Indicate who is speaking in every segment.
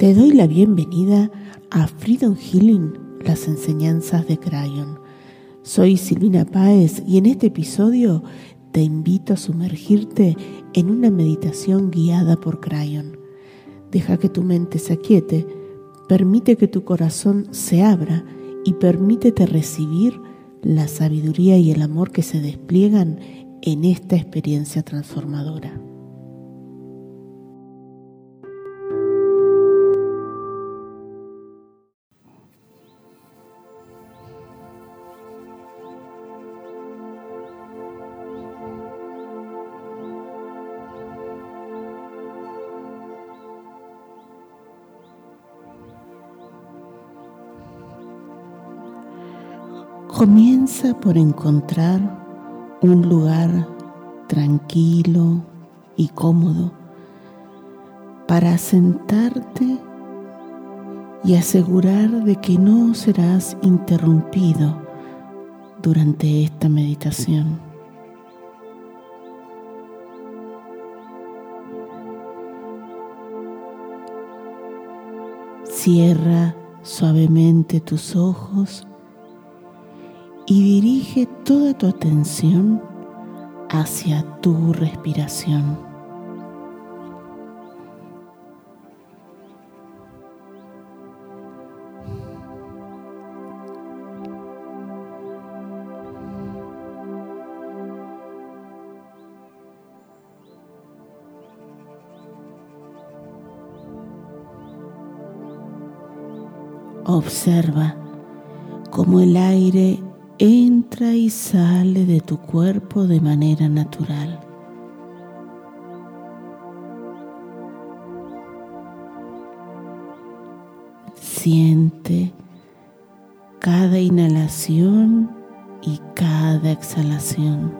Speaker 1: Te doy la bienvenida a Freedom Healing, las enseñanzas de Crayon. Soy Silvina Páez y en este episodio te invito a sumergirte en una meditación guiada por Crayon. Deja que tu mente se aquiete, permite que tu corazón se abra y permítete recibir la sabiduría y el amor que se despliegan en esta experiencia transformadora. Comienza por encontrar un lugar tranquilo y cómodo para sentarte y asegurar de que no serás interrumpido durante esta meditación. Cierra suavemente tus ojos y dirige toda tu atención hacia tu respiración. Observa cómo el aire entra y sale de tu cuerpo de manera natural. Siente cada inhalación y cada exhalación.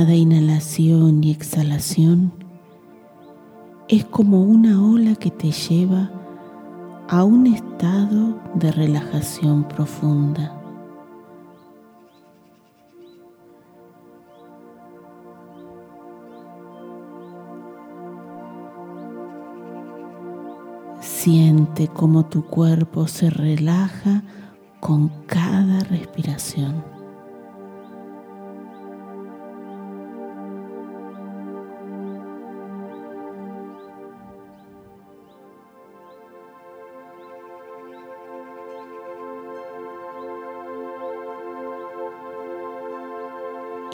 Speaker 1: Cada inhalación y exhalación es como una ola que te lleva a un estado de relajación profunda. Siente cómo tu cuerpo se relaja con cada respiración.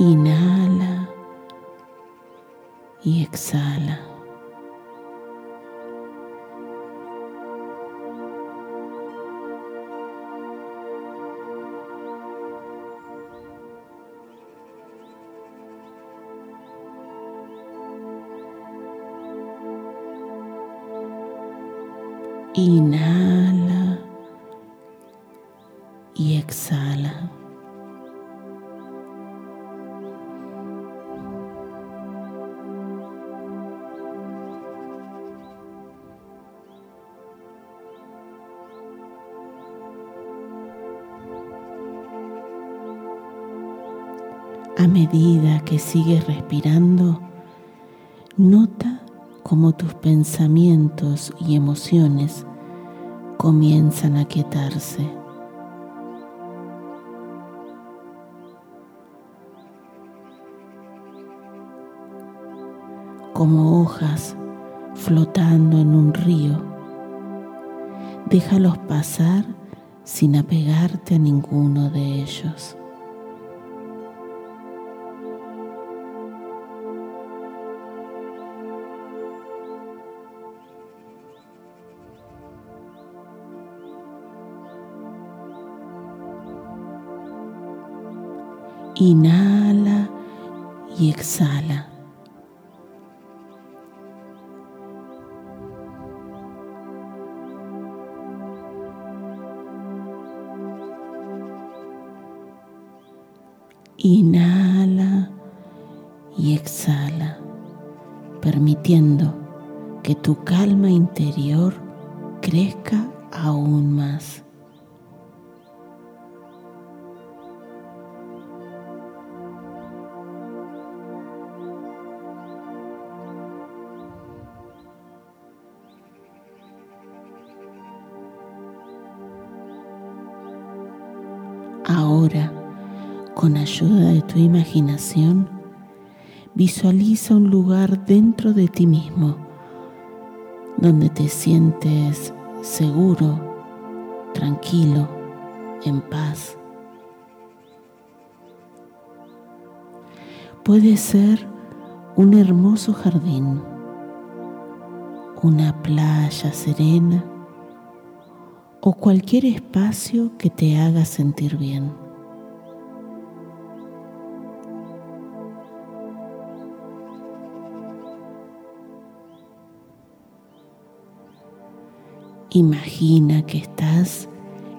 Speaker 1: Inhala y exhala. A medida que sigues respirando, nota cómo tus pensamientos y emociones comienzan a quietarse. Como hojas flotando en un río, déjalos pasar sin apegarte a ninguno de ellos. Inhala y exhala. Inhala y exhala, permitiendo que tu calma interior crezca con ayuda de tu imaginación, visualiza un lugar dentro de ti mismo donde te sientes seguro, tranquilo, en paz. Puede ser un hermoso jardín, una playa serena o cualquier espacio que te haga sentir bien. Imagina que estás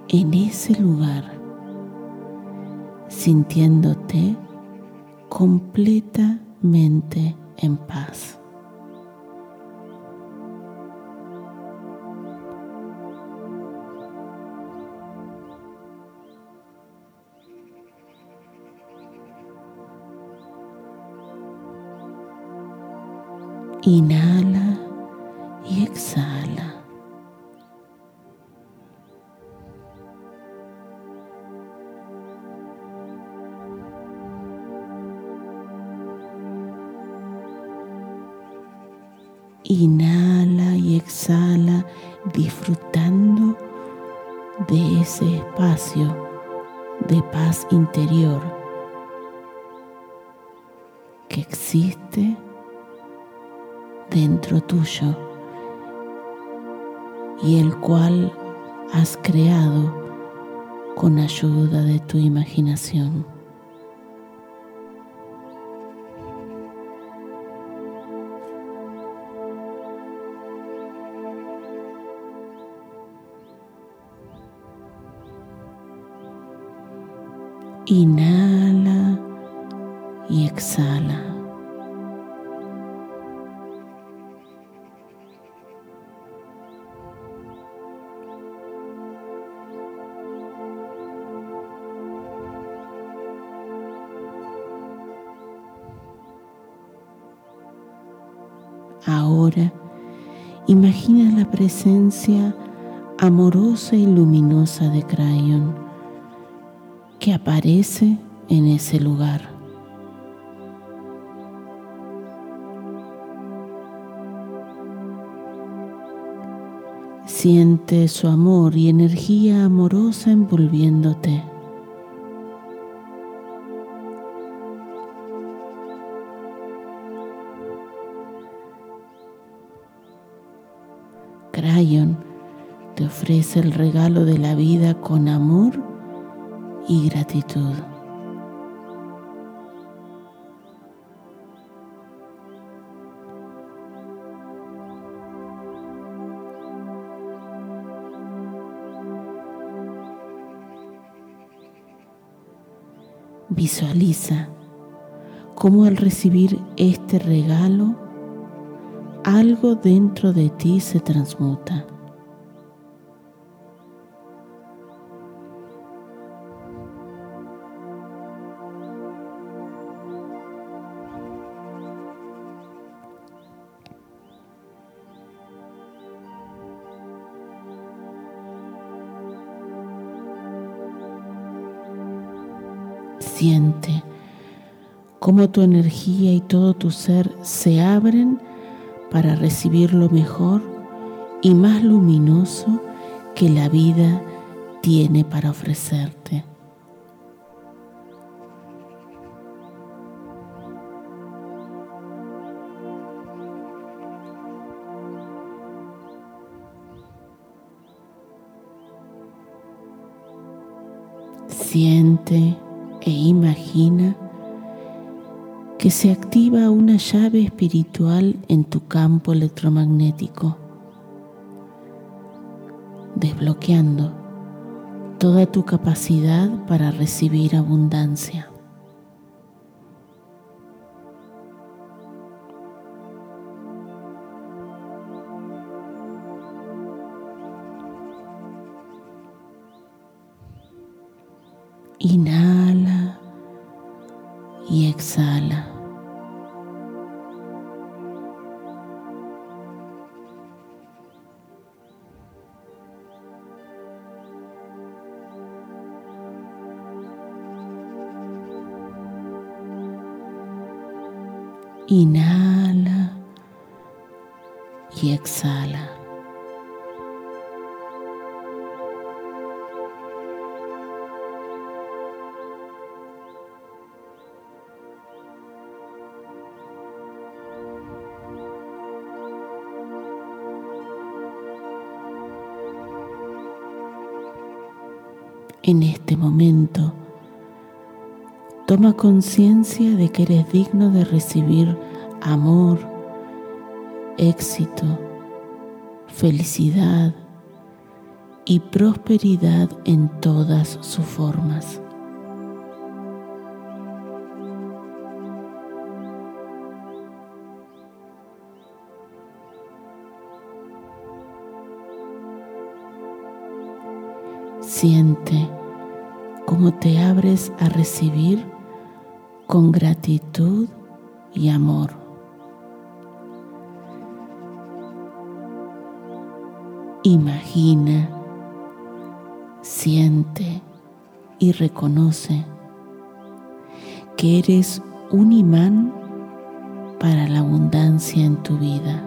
Speaker 1: en ese lugar, sintiéndote completamente en paz. Inhala interior que existe dentro tuyo y el cual has creado con ayuda de tu imaginación. Inhala y exhala. Ahora imagina la presencia amorosa y luminosa de Crayon que aparece en ese lugar. Siente su amor y energía amorosa envolviéndote. Crayon te ofrece el regalo de la vida con amor y gratitud. Visualiza cómo al recibir este regalo algo dentro de ti se transmuta. Siente cómo tu energía y todo tu ser se abren para recibir lo mejor y más luminoso que la vida tiene para ofrecerte. Siente e imagina que se activa una llave espiritual en tu campo electromagnético, desbloqueando toda tu capacidad para recibir abundancia. Exhala. Inhala y exhala. Momento. Toma conciencia de que eres digno de recibir amor, éxito, felicidad y prosperidad en todas sus formas. Cómo te abres a recibir con gratitud y amor. Imagina, siente y reconoce que eres un imán para la abundancia en tu vida.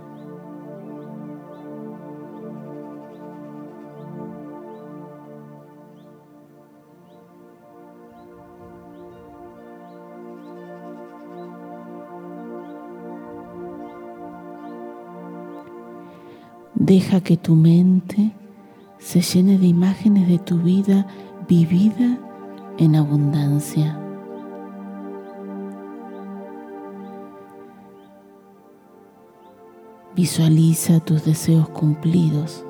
Speaker 1: Deja que tu mente se llene de imágenes de tu vida vivida en abundancia. Visualiza tus deseos cumplidos,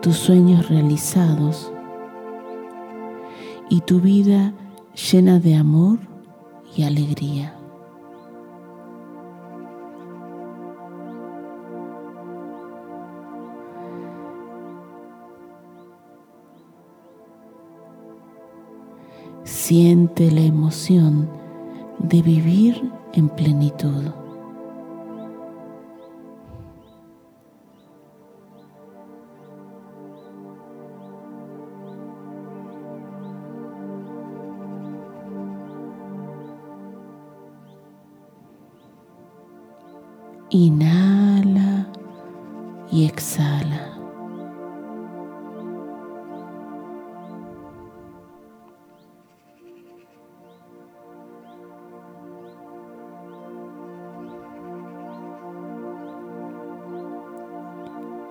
Speaker 1: tus sueños realizados y tu vida llena de amor y alegría. Siente la emoción de vivir en plenitud. Inhala y exhala.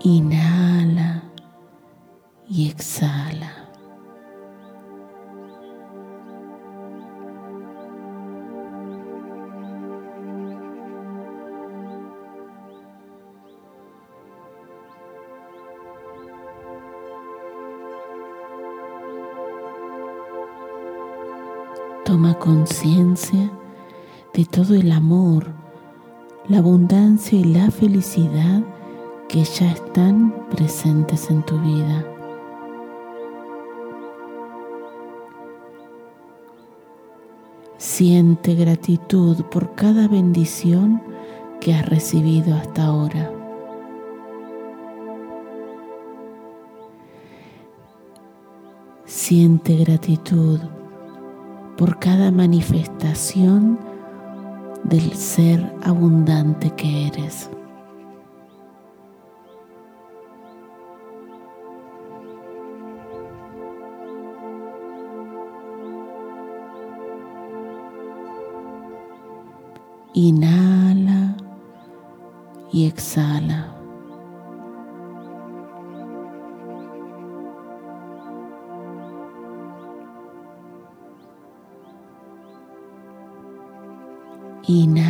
Speaker 1: Inhala y exhala. Toma conciencia de todo el amor, la abundancia y la felicidad que ya están presentes en tu vida. Siente gratitud por cada bendición que has recibido hasta ahora. Siente gratitud por cada manifestación del ser abundante que eres. Inhala y exhala. Inhala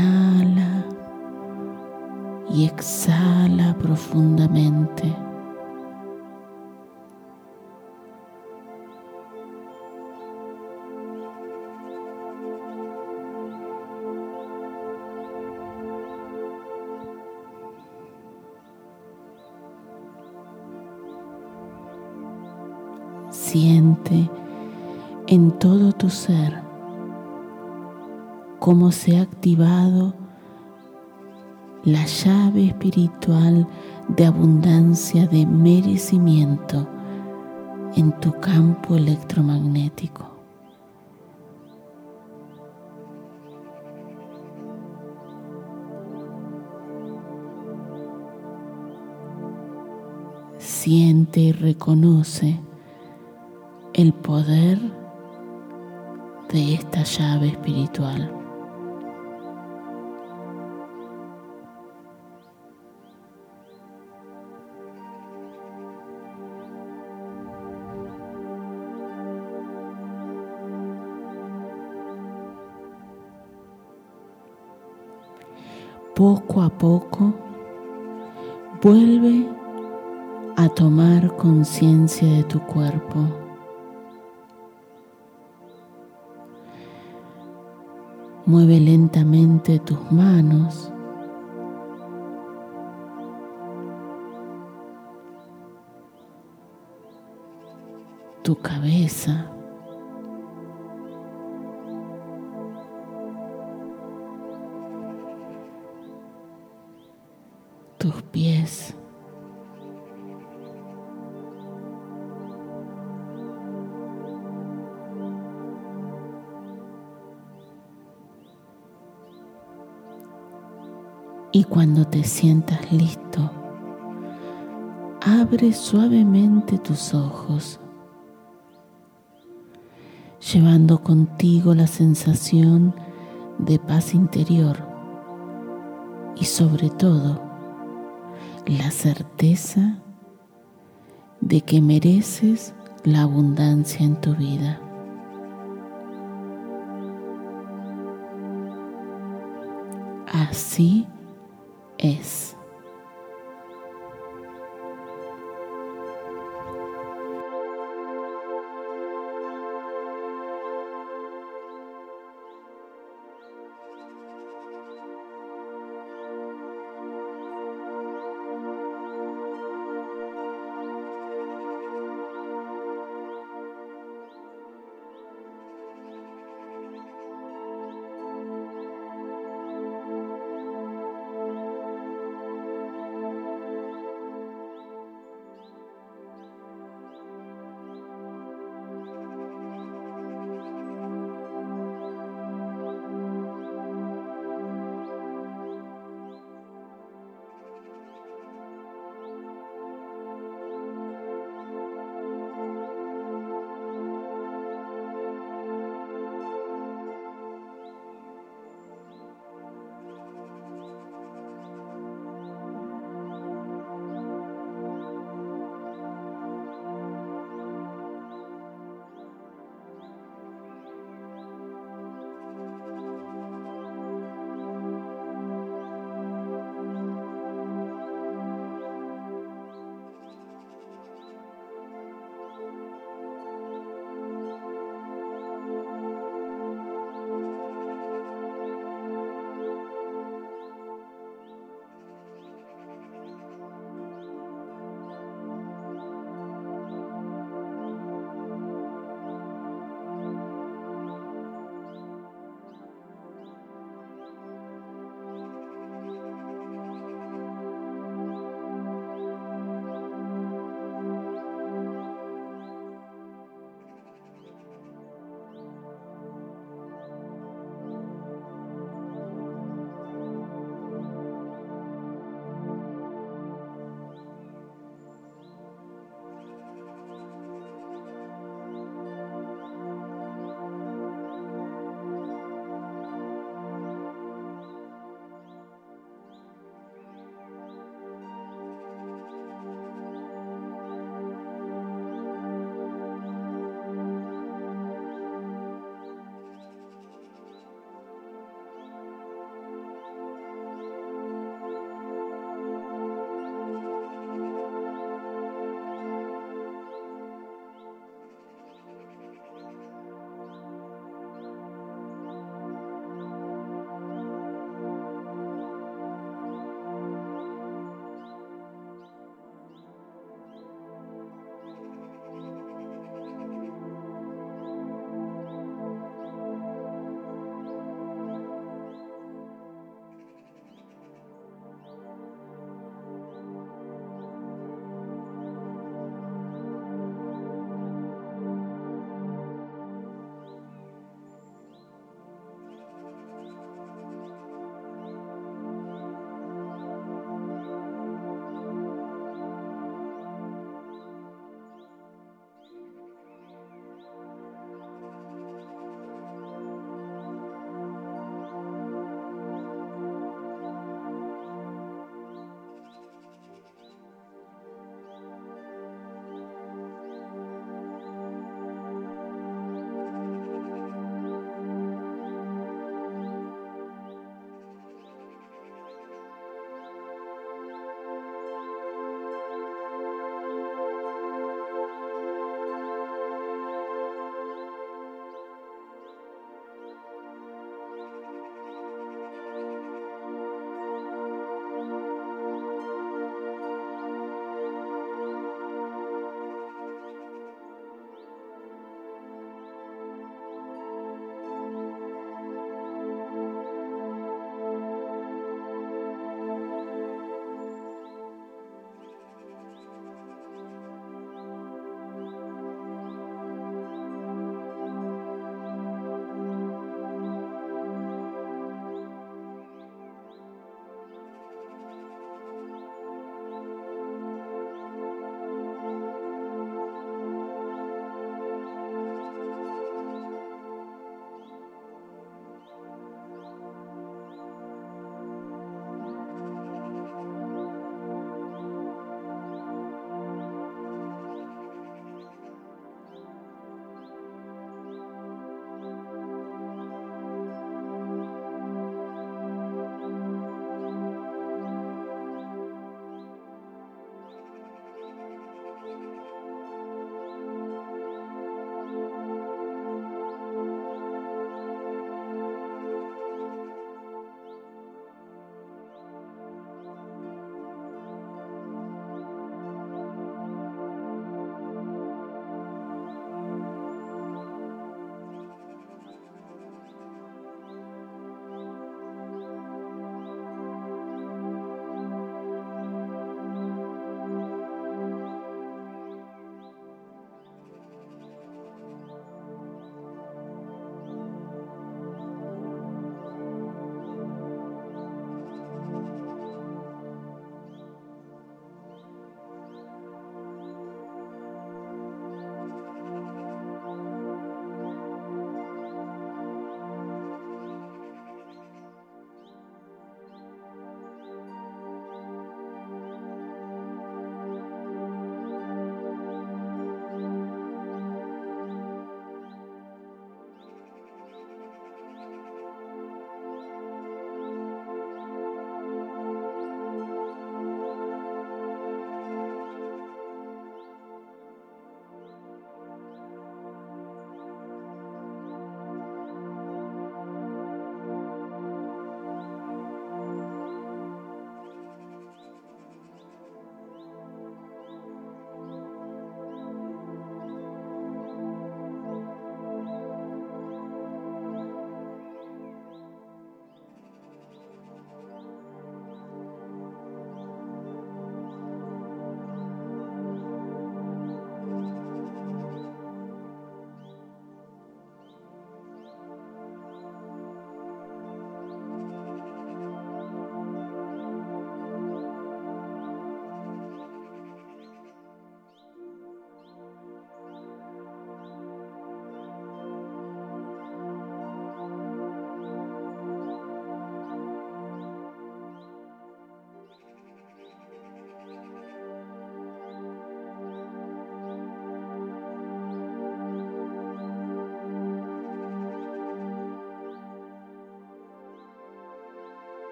Speaker 1: Siente en todo tu ser cómo se ha activado la llave espiritual de abundancia, de merecimiento en tu campo electromagnético. Siente y reconoce el poder de esta llave espiritual. poco a poco vuelve a tomar conciencia de tu cuerpo. Mueve lentamente tus manos. Tu cabeza. tus pies. Y cuando te sientas listo, abre suavemente tus ojos, llevando contigo la sensación de paz interior y sobre todo la certeza de que mereces la abundancia en tu vida. Así es.